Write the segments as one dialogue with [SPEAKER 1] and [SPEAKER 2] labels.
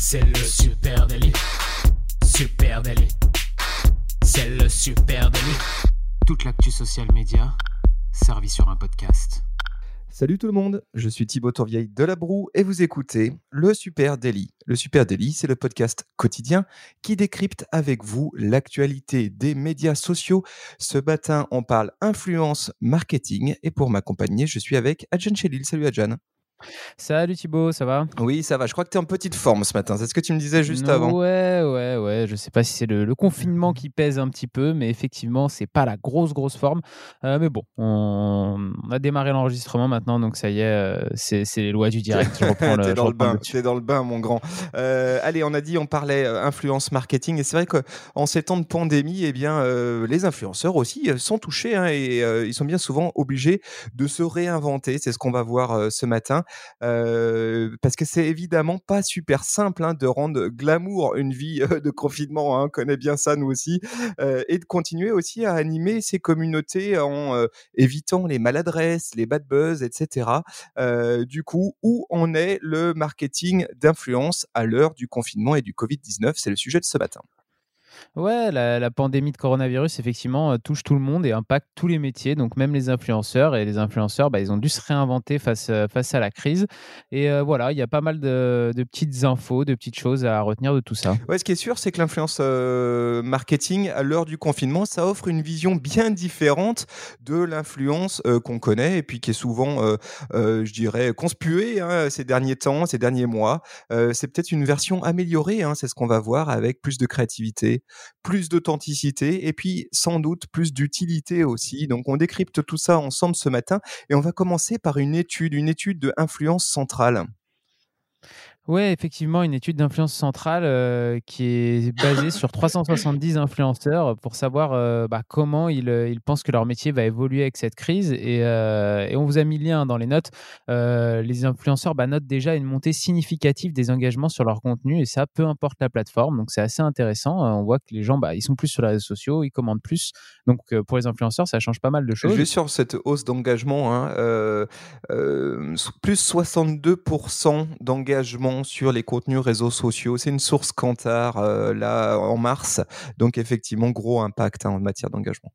[SPEAKER 1] C'est le super délit. Super délit. C'est le super délit. Toute l'actu social média servie sur un podcast.
[SPEAKER 2] Salut tout le monde, je suis Thibaut Tourvieille de La Broue et vous écoutez le Super Daily. Le Super Daily, c'est le podcast quotidien qui décrypte avec vous l'actualité des médias sociaux. Ce matin, on parle influence marketing et pour m'accompagner, je suis avec Adjan Chelil. Salut Adjan.
[SPEAKER 3] Salut Thibaut, ça va?
[SPEAKER 2] Oui, ça va. Je crois que tu es en petite forme ce matin. C'est ce que tu me disais juste avant.
[SPEAKER 3] Ouais, ouais, ouais. Je sais pas si c'est le, confinement qui pèse un petit peu, mais effectivement, c'est pas la grosse, grosse forme. Euh, mais bon, on, a démarré l'enregistrement maintenant, donc ça y est, euh, c'est les lois du direct.
[SPEAKER 2] Tu es dans le bain, es dans le bain, mon grand. Euh, allez, on a dit, on parlait influence marketing, et c'est vrai qu'en ces temps de pandémie, eh bien, les influenceurs aussi sont touchés hein, et ils sont bien souvent obligés de se réinventer. C'est ce qu'on va voir ce matin parce que c'est évidemment pas super simple hein, de rendre glamour une vie de confinement, hein, on connaît bien ça nous aussi, et de continuer aussi à animer ces communautés en évitant les maladresses, les bad buzz, etc. du coup, où en est le marketing d'influence à l'heure du confinement et du Covid-19 C'est le sujet de ce matin.
[SPEAKER 3] Ouais, la, pandémie de coronavirus, effectivement, euh, touche tout le monde et impacte tous les métiers, donc même les influenceurs. Et les influenceurs, bah, ils ont dû se réinventer face, euh, face à la crise. Et euh, voilà, il y a pas mal de, petites infos, de petites choses à retenir de tout ça.
[SPEAKER 2] Ouais, ce qui est sûr, c'est que l'influence marketing, à l'heure du confinement, ça offre une vision bien différente de l'influence qu'on connaît et puis qui est souvent, je dirais, conspuée hein, ces derniers temps, ces derniers mois. c'est peut-être une version améliorée, hein, c'est ce qu'on va voir avec plus de créativité, plus d'authenticité et puis sans doute plus d'utilité aussi. Donc on décrypte tout ça ensemble ce matin et on va commencer par une étude, une étude de influence centrale.
[SPEAKER 3] Oui, effectivement, une étude d'influence centrale euh, qui est basée sur 370 influenceurs pour savoir euh, bah, comment ils, euh, ils, pensent que leur métier va évoluer avec cette crise. Et, et on vous a mis le lien dans les notes. les influenceurs bah, notent déjà une montée significative des engagements sur leur contenu et ça, peu importe la plateforme. Donc c'est assez intéressant. on voit que les gens, bah, ils sont plus sur les réseaux sociaux, ils commandent plus. Donc pour les influenceurs, ça change pas mal de choses.
[SPEAKER 2] Juste sur cette hausse d'engagement, hein, plus 62% d'engagement sur les contenus réseaux sociaux. C'est une source Kantar euh, là en mars, donc effectivement gros impact hein, en matière d'engagement.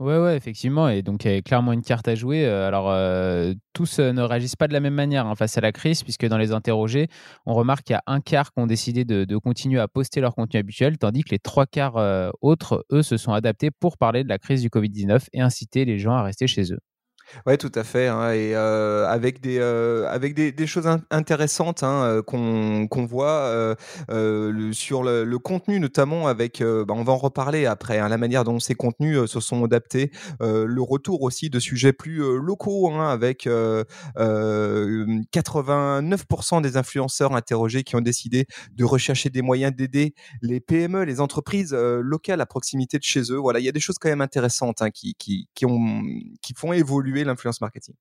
[SPEAKER 3] Ouais, ouais, effectivement. Et donc, il y a clairement une carte à jouer. Euh, alors, euh, tous ne réagissent pas de la même manière hein, face à la crise, puisque dans les interrogés, on remarque qu'il y a un quart qui ont décidé de, continuer à poster leur contenu habituel, tandis que les trois quarts autres, eux, se sont adaptés pour parler de la crise du Covid-19 et inciter les gens à rester chez eux.
[SPEAKER 2] Ouais, tout à fait, hein, et euh, avec des euh, avec des, choses intéressantes hein, euh, qu'on voit sur le, contenu notamment avec, bah, on va en reparler après, hein, la manière dont ces contenus se sont adaptés, le retour aussi de sujets plus locaux, avec 89% des influenceurs interrogés qui ont décidé de rechercher des moyens d'aider les PME, les entreprises locales à proximité de chez eux. Voilà, il y a des choses quand même intéressantes qui, qui, qui font évoluer l'influence marketing.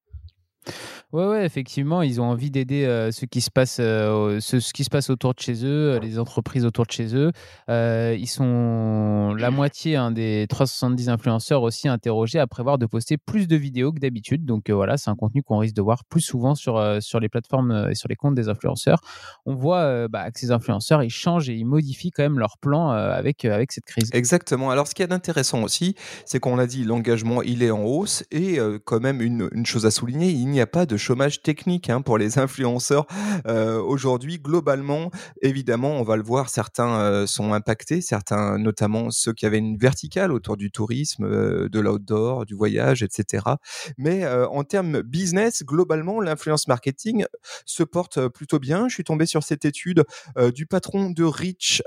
[SPEAKER 3] Ouais, ouais, effectivement, ils ont envie d'aider euh, ce qui se passe, euh, ce, qui se passe autour de chez eux, les entreprises autour de chez eux. Euh, ils sont la moitié hein, des 370 influenceurs aussi interrogés à prévoir de poster plus de vidéos que d'habitude. Donc voilà, c'est un contenu qu'on risque de voir plus souvent sur sur les plateformes et sur les comptes des influenceurs. On voit bah, que ces influenceurs, ils changent et ils modifient quand même leur plan avec avec cette crise.
[SPEAKER 2] Exactement. Alors ce qui est intéressant aussi, c'est qu'on l'a dit, l'engagement il est en hausse et quand même une, chose à souligner, n'y a pas de chômage technique hein, pour les influenceurs euh, aujourd'hui. Globalement, évidemment, on va le voir, certains euh, sont impactés, certains, notamment ceux qui avaient une verticale autour du tourisme, euh, de l'outdoor, du voyage, etc. Mais en termes business, globalement, l'influence marketing se porte plutôt bien. Je suis tombé sur cette étude du patron de Rich,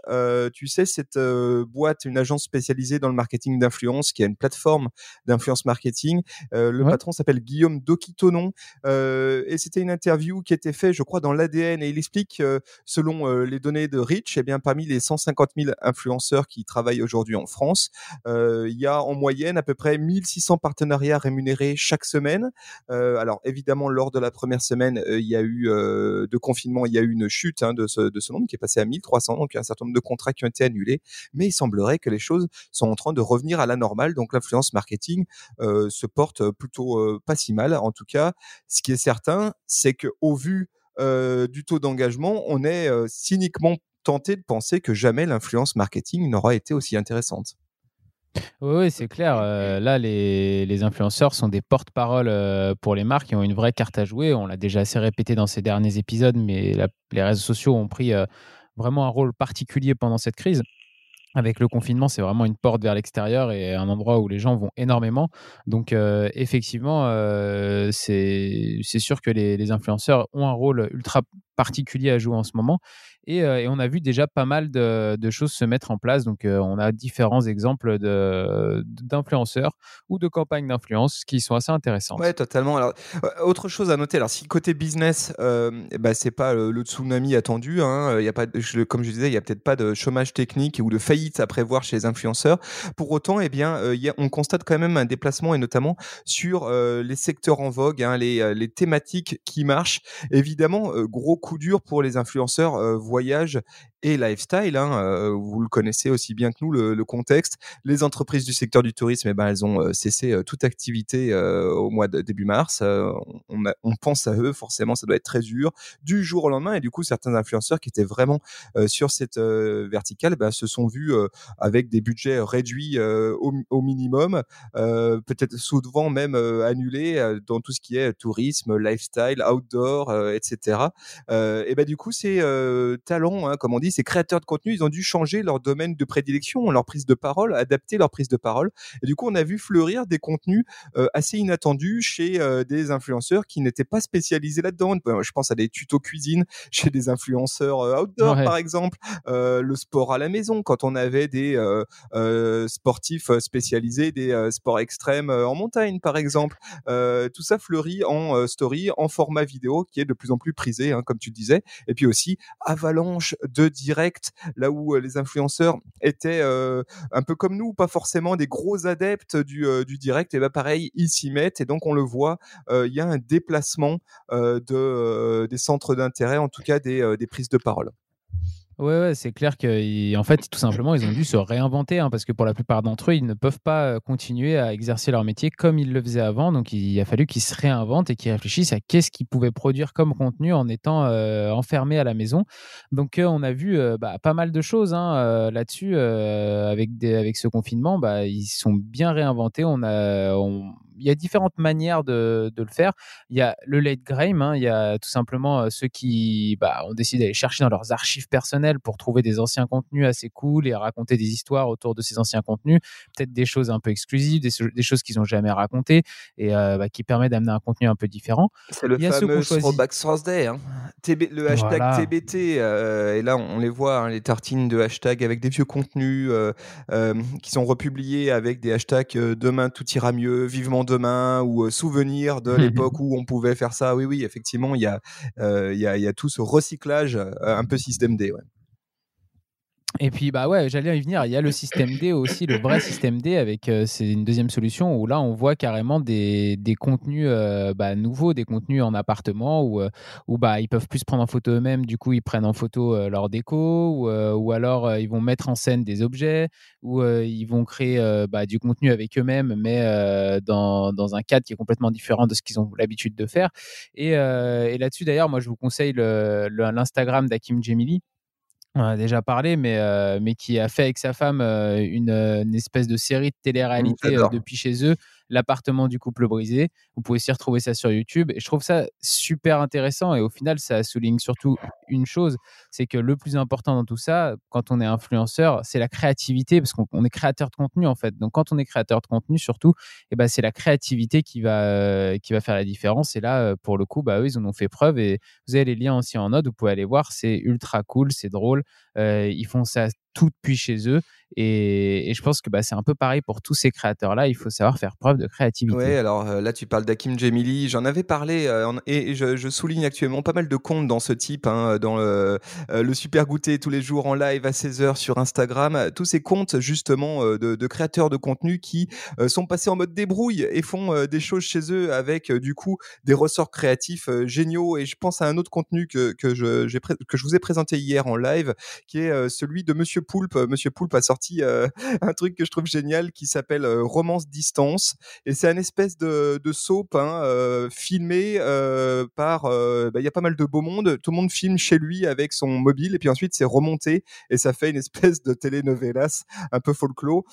[SPEAKER 2] tu sais, cette boîte, une agence spécialisée dans le marketing d'influence, qui a une plateforme d'influence marketing. le patron s'appelle Guillaume Dokitonon. Euh, et c'était une interview qui était faite, je crois, dans l'ADN. Et il explique, euh, selon euh, les données de Rich, eh bien, parmi les 150 000 influenceurs qui travaillent aujourd'hui en France, il y a en moyenne à peu près 1600 partenariats rémunérés chaque semaine. alors, évidemment, lors de la première semaine, il y a eu de confinement, il y a eu une chute hein, de, ce, nombre qui est passé à 1300. Donc, il y a un certain nombre de contrats qui ont été annulés. Mais il semblerait que les choses sont en train de revenir à la normale. Donc, l'influence marketing se porte plutôt pas si mal. En tout cas, ce qui est certain, c'est que au vu du taux d'engagement, on est cyniquement tenté de penser que jamais l'influence marketing n'aura été aussi intéressante.
[SPEAKER 3] Oui, c'est clair. là, les, influenceurs sont des porte-parole pour les marques qui ont une vraie carte à jouer. On l'a déjà assez répété dans ces derniers épisodes, mais les réseaux sociaux ont pris vraiment un rôle particulier pendant cette crise avec le confinement, c'est vraiment une porte vers l'extérieur et un endroit où les gens vont énormément. Donc, effectivement, c'est sûr que les, les, influenceurs ont un rôle ultra particulier à jouer en ce moment. Euh, et, on a vu déjà pas mal de, choses se mettre en place. Donc, euh, on a différents exemples d'influenceurs ou de campagnes d'influence qui sont assez intéressantes.
[SPEAKER 2] Oui, totalement. Alors, euh, autre chose à noter, alors si côté business, euh, bah, c'est pas le, tsunami attendu, hein, y a pas, comme je disais, il n'y a peut-être pas de chômage technique ou de faillite à prévoir chez les influenceurs. Pour autant, eh bien, on constate quand même un déplacement et notamment sur les secteurs en vogue, hein, les, les, thématiques qui marchent. Évidemment, gros coup dur pour les influenceurs voyage et lifestyle. Hein, euh, vous le connaissez aussi bien que nous, le, contexte. Les entreprises du secteur du tourisme, eh ben, elles ont euh, cessé euh, toute activité au mois de début mars. On, pense à eux, forcément, ça doit être très dur du jour au lendemain. Et du coup, certains influenceurs qui étaient vraiment sur cette verticale bah, se sont vus avec des budgets réduits au, au, minimum, peut-être souvent même annulés dans tout ce qui est tourisme, lifestyle, outdoor, etc. et ben du coup, ces talents, hein, comme on dit, ces créateurs de contenu, ils ont dû changer leur domaine de prédilection, leur prise de parole, adapter leur prise de parole. Et du coup, on a vu fleurir des contenus euh, assez inattendus chez euh, des influenceurs qui n'étaient pas spécialisés là-dedans. Je pense à des tutos cuisine chez des influenceurs euh, outdoor, par exemple, le sport à la maison, quand on avait des sportifs spécialisés, des sports extrêmes en montagne, par exemple. tout ça fleurit en story, en format vidéo, qui est de plus en plus prisé, hein, comme tu le disais. Et puis aussi, avalanche de direct, là où euh, les influenceurs étaient euh, un peu comme nous, pas forcément des gros adeptes du, euh, direct, et bien pareil, ils s'y mettent, et donc on le voit, il y a un déplacement de, des centres d'intérêt, en tout cas des, des prises de parole.
[SPEAKER 3] Ouais, ouais c'est clair qu'en fait, tout simplement, ils ont dû se réinventer hein, parce que pour la plupart d'entre eux, ils ne peuvent pas euh, continuer à exercer leur métier comme ils le faisaient avant. Donc, il a fallu qu'ils se réinventent et qu'ils réfléchissent à qu'est-ce qu'ils pouvaient produire comme contenu en étant euh, enfermés à la maison. Donc, euh, on a vu bah, pas mal de choses hein, là-dessus avec, avec ce confinement. Bah, ils sont bien réinventés. On a, on, il y a différentes manières de, le faire. Il y a le late game, hein. il y a tout simplement euh, ceux qui bah, ont décidé d'aller chercher dans leurs archives personnelles pour trouver des anciens contenus assez cool et raconter des histoires autour de ces anciens contenus, peut-être des choses un peu exclusives, des, choses qu'ils n'ont jamais racontées et euh, bah, qui permettent d'amener un contenu un peu différent.
[SPEAKER 2] C'est le fameux Throwback Thursday, hein. le hashtag TBT, euh, et là on les voit, hein, les tartines de hashtag avec des vieux contenus qui sont republiés avec des hashtags demain tout ira mieux, vivement demain ou euh, souvenir de l'époque où on pouvait faire ça. Oui, oui, effectivement, il y a, euh, il y, a, y a tout ce recyclage euh, un peu système D. Ouais.
[SPEAKER 3] Et puis, bah ouais, j'allais y venir. Il y a le système D aussi, le vrai système D, avec euh, une deuxième solution où là, on voit carrément des, des contenus euh, bah, nouveaux, des contenus en appartement où, euh, où bah, ils peuvent plus prendre en photo eux-mêmes. Du coup, ils prennent en photo leur déco ou, ou alors ils vont mettre en scène des objets ou ils vont créer bah, du contenu avec eux-mêmes, mais dans, dans, un cadre qui est complètement différent de ce qu'ils ont l'habitude de faire. Et, et là-dessus, d'ailleurs, moi, je vous conseille l'Instagram d'Akim Jemili on a déjà parlé, mais, euh, mais qui a fait avec sa femme euh, une, une, espèce de série de télé-réalité euh, depuis chez eux, l'appartement du couple brisé. Vous pouvez aussi retrouver ça sur YouTube. Et je trouve ça super intéressant. Et au final, ça souligne surtout une chose, c'est que le plus important dans tout ça, quand on est influenceur, c'est la créativité, parce qu'on est créateur de contenu en fait. Donc quand on est créateur de contenu, surtout, eh ben, c'est la créativité qui va, euh, qui va faire la différence. Et là, euh, pour le coup, bah, eux, ils en ont fait preuve. Et vous avez les liens aussi en note, vous pouvez aller voir. C'est ultra cool, c'est drôle. Euh, ils font ça tout depuis chez eux. Et, je pense que bah, c'est un peu pareil pour tous ces créateurs-là. Il faut savoir faire preuve de créativité.
[SPEAKER 2] Oui, alors euh, là, tu parles d'Akim Jemili. J'en avais parlé euh, et je, souligne actuellement pas mal de comptes dans ce type, hein, dans le, Super Goûter tous les jours en live à 16h sur Instagram. Tous ces comptes, justement, de, créateurs de contenu qui sont passés en mode débrouille et font des choses chez eux avec, du coup, des ressorts créatifs géniaux. Et je pense à un autre contenu que, que, je, que je vous ai présenté hier en live qui est celui de Monsieur Poulpe. Monsieur Poulpe a sorti un truc que je trouve génial qui s'appelle Romance Distance. Et c'est un espèce de, de soap hein, filmé par... Bah, il y a pas mal de beau monde. Tout le monde filme chez lui avec son mobile et puis ensuite c'est remonté et ça fait une espèce de telenovelas un peu folklore.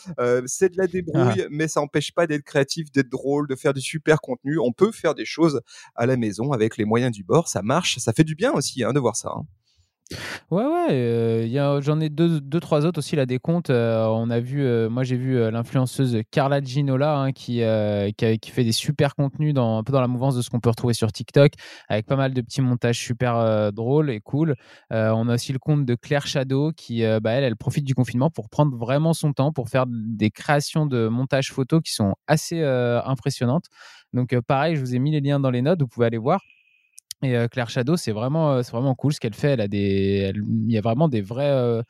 [SPEAKER 2] c'est de la débrouille, ah. mais ça n'empêche pas d'être créatif, d'être drôle, de faire du super contenu. On peut faire des choses à la maison avec les moyens du bord. Ça marche. Ça fait du bien aussi hein, de voir ça. Hein.
[SPEAKER 3] Ouais, ouais, euh, j'en ai deux, deux, trois autres aussi là des comptes. Euh, on a vu, euh, moi j'ai vu l'influenceuse Carla Ginola hein, qui, qui, fait des super contenus dans, un peu dans la mouvance de ce qu'on peut retrouver sur TikTok, avec pas mal de petits montages super drôles et cool. on a aussi le compte de Claire Shadow qui, bah, elle, elle profite du confinement pour prendre vraiment son temps pour faire des créations de montages photos qui sont assez impressionnantes. Donc pareil, je vous ai mis les liens dans les notes, vous pouvez aller voir. Et Claire Shadow, c'est vraiment, c'est vraiment cool ce qu'elle fait. Elle a des, il y a vraiment des vrais,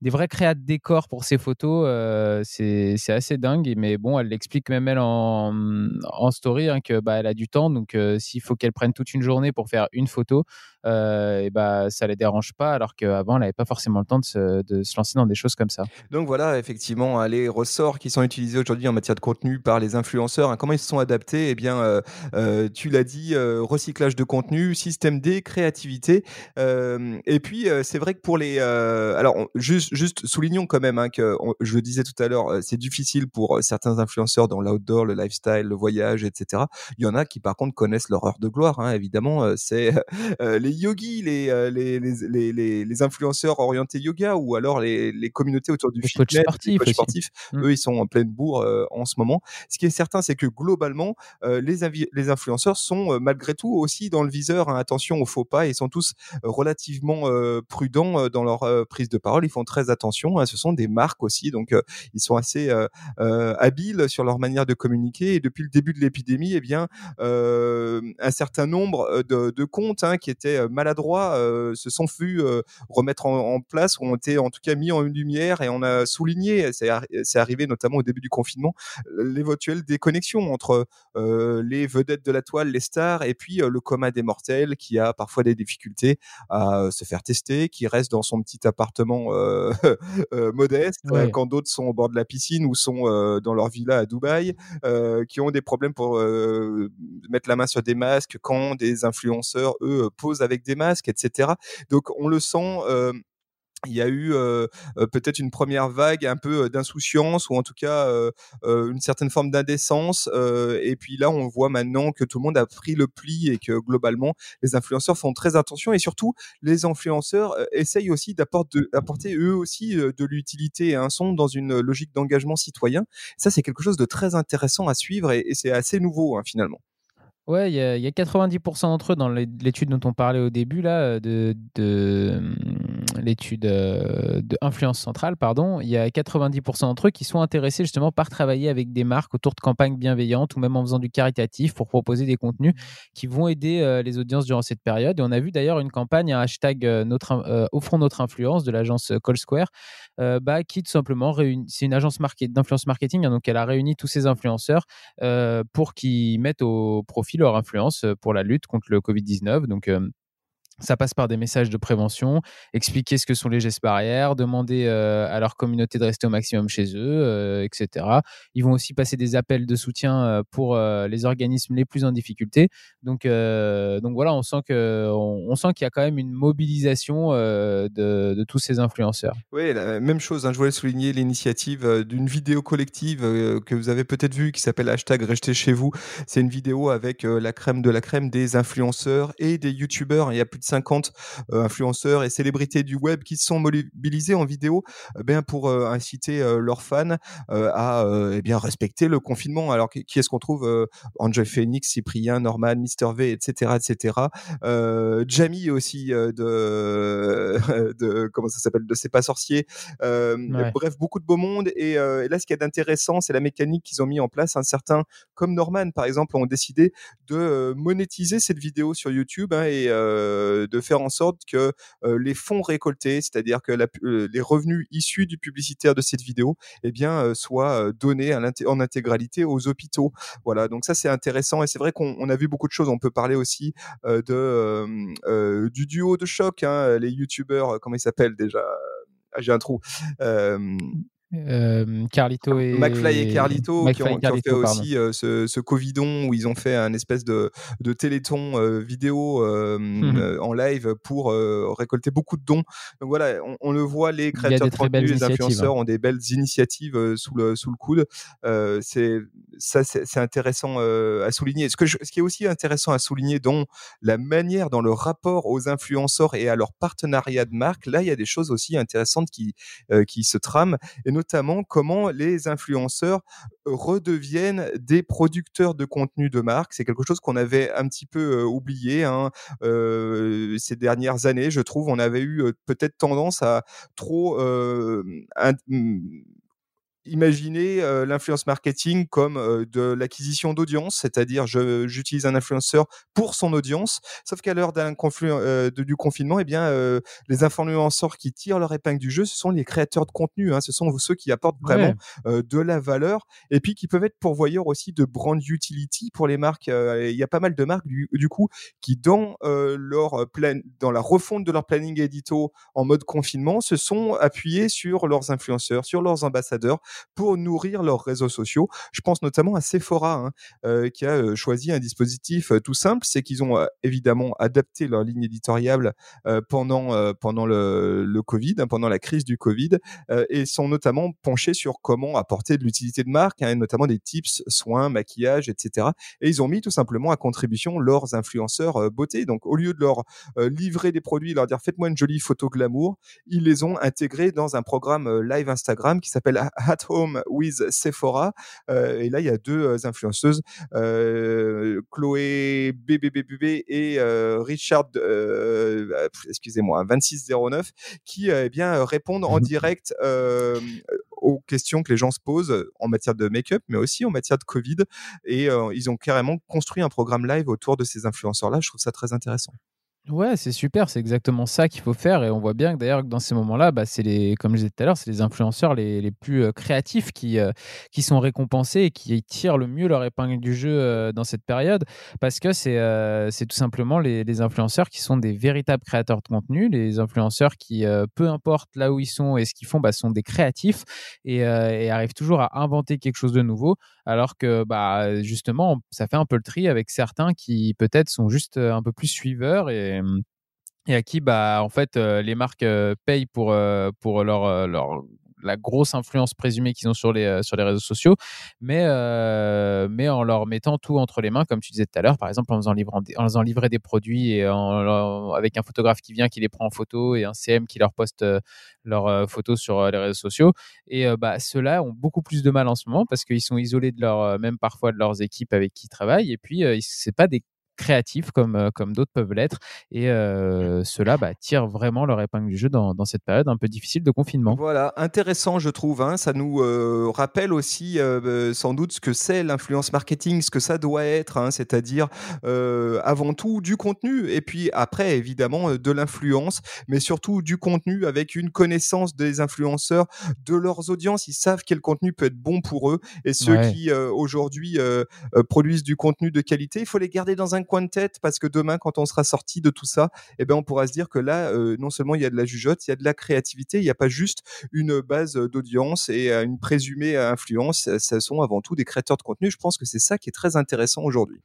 [SPEAKER 3] des vrais de décors pour ses photos. c'est, assez dingue. Mais bon, elle l'explique même elle en, en story hein, que bah, elle a du temps. Donc s'il faut qu'elle prenne toute une journée pour faire une photo, euh, et bah, ça les dérange pas, alors qu'avant, elle n'avait pas forcément le temps de se, lancer dans des choses comme ça.
[SPEAKER 2] Donc voilà, effectivement, hein, les ressorts qui sont utilisés aujourd'hui en matière de contenu par les influenceurs, hein, comment ils se sont adaptés? Eh bien, euh, euh, tu l'as dit, recyclage de contenu, système D, créativité. et puis, c'est vrai que pour les... alors, juste, soulignons quand même hein, que, je disais tout à l'heure, c'est difficile pour certains influenceurs dans l'outdoor, le lifestyle, le voyage, etc. Il y en a qui, par contre, connaissent l'horreur de gloire, évidemment. c'est les les yogis, euh, les, les, les, les, influenceurs orientés yoga ou alors les, communautés autour du
[SPEAKER 3] les fitness, sportifs,
[SPEAKER 2] les sportifs, mmh. eux, ils sont en pleine bourre euh, en ce moment. Ce qui est certain, c'est que globalement, euh, les, les influenceurs sont malgré tout aussi dans le viseur. Hein, attention aux faux pas, ils sont tous relativement prudents dans leur prise de parole. Ils font très attention. Hein, ce sont des marques aussi, donc ils sont assez habiles sur leur manière de communiquer. Et depuis le début de l'épidémie, eh bien, un certain nombre de, de comptes hein, qui étaient maladroits euh, se sont vus euh, remettre en, place ou ont été en tout cas mis en lumière et on a souligné, c'est arrivé notamment au début du confinement, l'éventuelle déconnexion entre les vedettes de la toile, les stars, et puis le coma des mortels qui a parfois des difficultés à se faire tester, qui reste dans son petit appartement modeste, quand d'autres sont au bord de la piscine ou sont dans leur villa à Dubaï, qui ont des problèmes pour mettre la main sur des masques quand des influenceurs, eux, posent avec avec des masques, etc. Donc on le sent il y a eu peut-être une première vague un peu d'insouciance ou en tout cas une certaine forme d'indécence. et puis là, on voit maintenant que tout le monde a pris le pli et que globalement, les influenceurs font très attention et surtout, les influenceurs essayent aussi d'apporter eux aussi de l'utilité et un son dans une logique d'engagement citoyen. Ça, c'est quelque chose de très intéressant à suivre et, c'est assez nouveau hein, finalement.
[SPEAKER 3] Ouais, il y, a 90% d'entre eux dans l'étude dont on parlait au début, là, de, de l'étude euh, de influence centrale, pardon, il y a 90% d'entre eux qui sont intéressés justement par travailler avec des marques autour de campagnes bienveillantes ou même en faisant du caritatif pour proposer des contenus qui vont aider euh, les audiences durant cette période. Et on a vu d'ailleurs une campagne, un hashtag euh, notre, offront notre influence de l'agence Call Square, bah, qui tout simplement c'est une agence d'influence marketing, hein, donc elle a réuni tous ces influenceurs pour qu'ils mettent au profit leur influence pour la lutte contre le Covid-19. Donc ça passe par des messages de prévention, expliquer ce que sont les gestes barrières, demander euh, à leur communauté de rester au maximum chez eux, euh, etc. Ils vont aussi passer des appels de soutien euh, pour les organismes les plus en difficulté. Donc, donc voilà, on sent sent qu'il y a quand même une mobilisation de, tous ces influenceurs.
[SPEAKER 2] Oui, la même chose. Hein, je voulais souligner l'initiative d'une vidéo collective que vous avez peut-être vue qui s'appelle hashtag Restez chez vous. C'est une vidéo avec la crème de la crème des influenceurs et des youtubeurs. Il y a plus de 50 euh, influenceurs et célébrités du web qui se sont mobilisés en vidéo euh, ben, pour euh, inciter leurs fans à eh bien respecter le confinement. Alors qui est-ce qu'on trouve Angel Phoenix, Cyprien, Norman, Mister V, etc., etc. Jamie aussi de, de comment ça s'appelle de C'est pas sorcier. Bref, beaucoup de beau monde. Et, là, ce qui est intéressant, c'est la mécanique qu'ils ont mis en place. Un certain comme Norman, par exemple, ont décidé de monétiser cette vidéo sur YouTube hein, et euh, de faire en sorte que euh, les fonds récoltés, c'est-à-dire que euh, les revenus issus du publicitaire de cette vidéo, eh bien, soient donnés en intégralité aux hôpitaux. Voilà, donc ça c'est intéressant et c'est vrai qu'on a vu beaucoup de choses. On peut parler aussi de du duo de choc, hein, les youtubeurs, comment ils s'appellent déjà? Ah, j'ai un trou.
[SPEAKER 3] Euh, Carlito et
[SPEAKER 2] McFly et Carlito qui, ont, fait aussi euh, ce, ce, Covidon où ils ont fait un espèce de, de téléthon euh, vidéo mmh en live pour récolter beaucoup de dons. Donc voilà, on, le voit, les créateurs de contenu, les influenceurs ont des belles initiatives sous le sous le coude. c'est ça, c'est intéressant à souligner. Ce, que ce qui est aussi intéressant à souligner dans la manière, dans le rapport aux influenceurs et à leur partenariat de marque, là, il y a des choses aussi intéressantes qui qui se trament et notamment comment les influenceurs redeviennent des producteurs de contenu de marque. C'est quelque chose qu'on avait un petit peu oublié hein, ces dernières années. Je trouve on avait eu peut-être tendance à trop Imaginez l'influence marketing comme de l'acquisition d'audience, c'est-à-dire j'utilise un influenceur pour son audience. Sauf qu'à l'heure d'un du confinement, eh bien, les influenceurs qui tirent leur épingle du jeu, ce sont les créateurs de contenu. Hein, ce sont ceux qui apportent vraiment de la valeur et puis qui peuvent être pourvoyeurs aussi de brand utility pour les marques. Il y a pas mal de marques du, du coup qui dans leur plan, dans la refonte de leur planning édito en mode confinement, se sont appuyés sur leurs influenceurs, sur leurs ambassadeurs pour nourrir leurs réseaux sociaux. Je pense notamment à Sephora, hein, euh, qui a choisi un dispositif tout simple, c'est qu'ils ont évidemment adapté leur ligne éditoriale pendant pendant le, Covid, hein, pendant la crise du Covid, et sont notamment penchés sur comment apporter de l'utilité de marque, hein, notamment des tips, soins, maquillage, etc. Et ils ont mis tout simplement à contribution leurs influenceurs beauté. Donc au lieu de leur livrer des produits, leur dire faites-moi une jolie photo glamour, ils les ont intégrés dans un programme live Instagram qui s'appelle At Home with Sephora. Euh, et là, il y a deux euh, influenceuses, euh, Chloé BBBB et Richard, excusez-moi, 2609, qui eh bien répondent en direct aux questions que les gens se posent en matière de make-up, mais aussi en matière de Covid. Et ils ont carrément construit un programme live autour de ces influenceurs-là. Je trouve ça très intéressant.
[SPEAKER 3] Ouais, c'est super, c'est exactement ça qu'il faut faire et on voit bien que d'ailleurs dans ces moments-là, bah, c'est les, comme je disais tout à l'heure, c'est les influenceurs les, les plus euh, créatifs qui, euh, qui sont récompensés et qui tirent le mieux leur épingle du jeu euh, dans cette période parce que c'est c'est tout simplement les, les, influenceurs qui sont des véritables créateurs de contenu, les influenceurs qui, peu importe là où ils sont et ce qu'ils font, bah, sont des créatifs et, et, arrivent toujours à inventer quelque chose de nouveau alors que bah, justement, ça fait un peu le tri avec certains qui peut-être sont juste un peu plus suiveurs et et, à qui bah en fait les marques payent pour pour leur leur la grosse influence présumée qu'ils ont sur les, sur les réseaux sociaux, mais, mais en leur mettant tout entre les mains, comme tu disais tout à l'heure, par exemple en faisant, livrer, en faisant livrer des produits et avec un photographe qui vient, qui les prend en photo et un CM qui leur poste leurs photos sur les réseaux sociaux. Et bah, ceux-là ont beaucoup plus de mal en ce moment parce qu'ils sont isolés de leur, même parfois de leurs équipes avec qui ils travaillent. Et puis, c'est pas des créatifs comme, euh, comme d'autres peuvent l'être. Et euh, cela bah, tire vraiment leur épingle du jeu dans, dans, cette période un peu difficile de confinement.
[SPEAKER 2] Voilà, intéressant je trouve. Hein. Ça nous euh, rappelle aussi sans doute ce que c'est l'influence marketing, ce que ça doit être, hein. c'est-à-dire avant tout du contenu et puis après évidemment de l'influence, mais surtout du contenu avec une connaissance des influenceurs, de leurs audiences. Ils savent quel contenu peut être bon pour eux et ceux qui aujourd'hui produisent du contenu de qualité, il faut les garder dans un coin de tête parce que demain, quand on sera sorti de tout ça, eh ben, on pourra se dire que là, euh, non seulement il y a de la jugeote, il y a de la créativité, il n'y a pas juste une base d'audience et euh, une présumée influence. Ce sont avant tout des créateurs de contenu. Je pense que c'est ça qui est très intéressant aujourd'hui.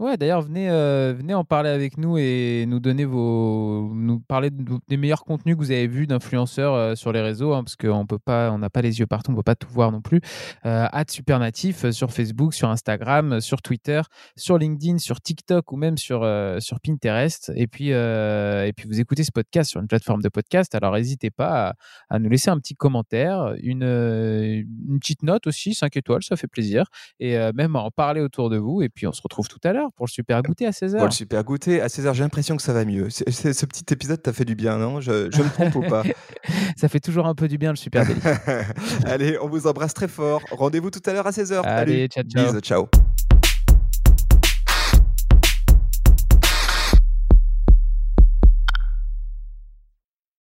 [SPEAKER 3] Ouais, d'ailleurs, venez, euh, venez en parler avec nous et nous donner vos, nous parler des meilleurs contenus que vous avez vus d'influenceurs euh, sur les réseaux, hein, parce qu'on peut pas, on n'a pas les yeux partout, on peut pas tout voir non plus. Euh, Supernatif euh, sur Facebook, sur Instagram, sur Twitter, sur LinkedIn, sur TikTok ou même sur sur Pinterest. Et puis et puis vous écoutez ce podcast sur une plateforme de podcast, alors n'hésitez pas à, nous laisser un petit commentaire, une, une petite note aussi, 5 étoiles, ça fait plaisir, et même à en parler autour de vous. Et puis on se retrouve tout à l'heure pour le super goûter à 16h.
[SPEAKER 2] Pour le super goûter à 16h, j'ai l'impression que ça va mieux. ce petit épisode t'a fait du bien, non? Je, je me trompe ou pas?
[SPEAKER 3] Ça fait toujours un peu du bien le super délit.
[SPEAKER 2] Allez, on vous embrasse très fort. Rendez-vous tout à l'heure à 16h.
[SPEAKER 3] Allez, ciao, ciao.
[SPEAKER 2] ciao.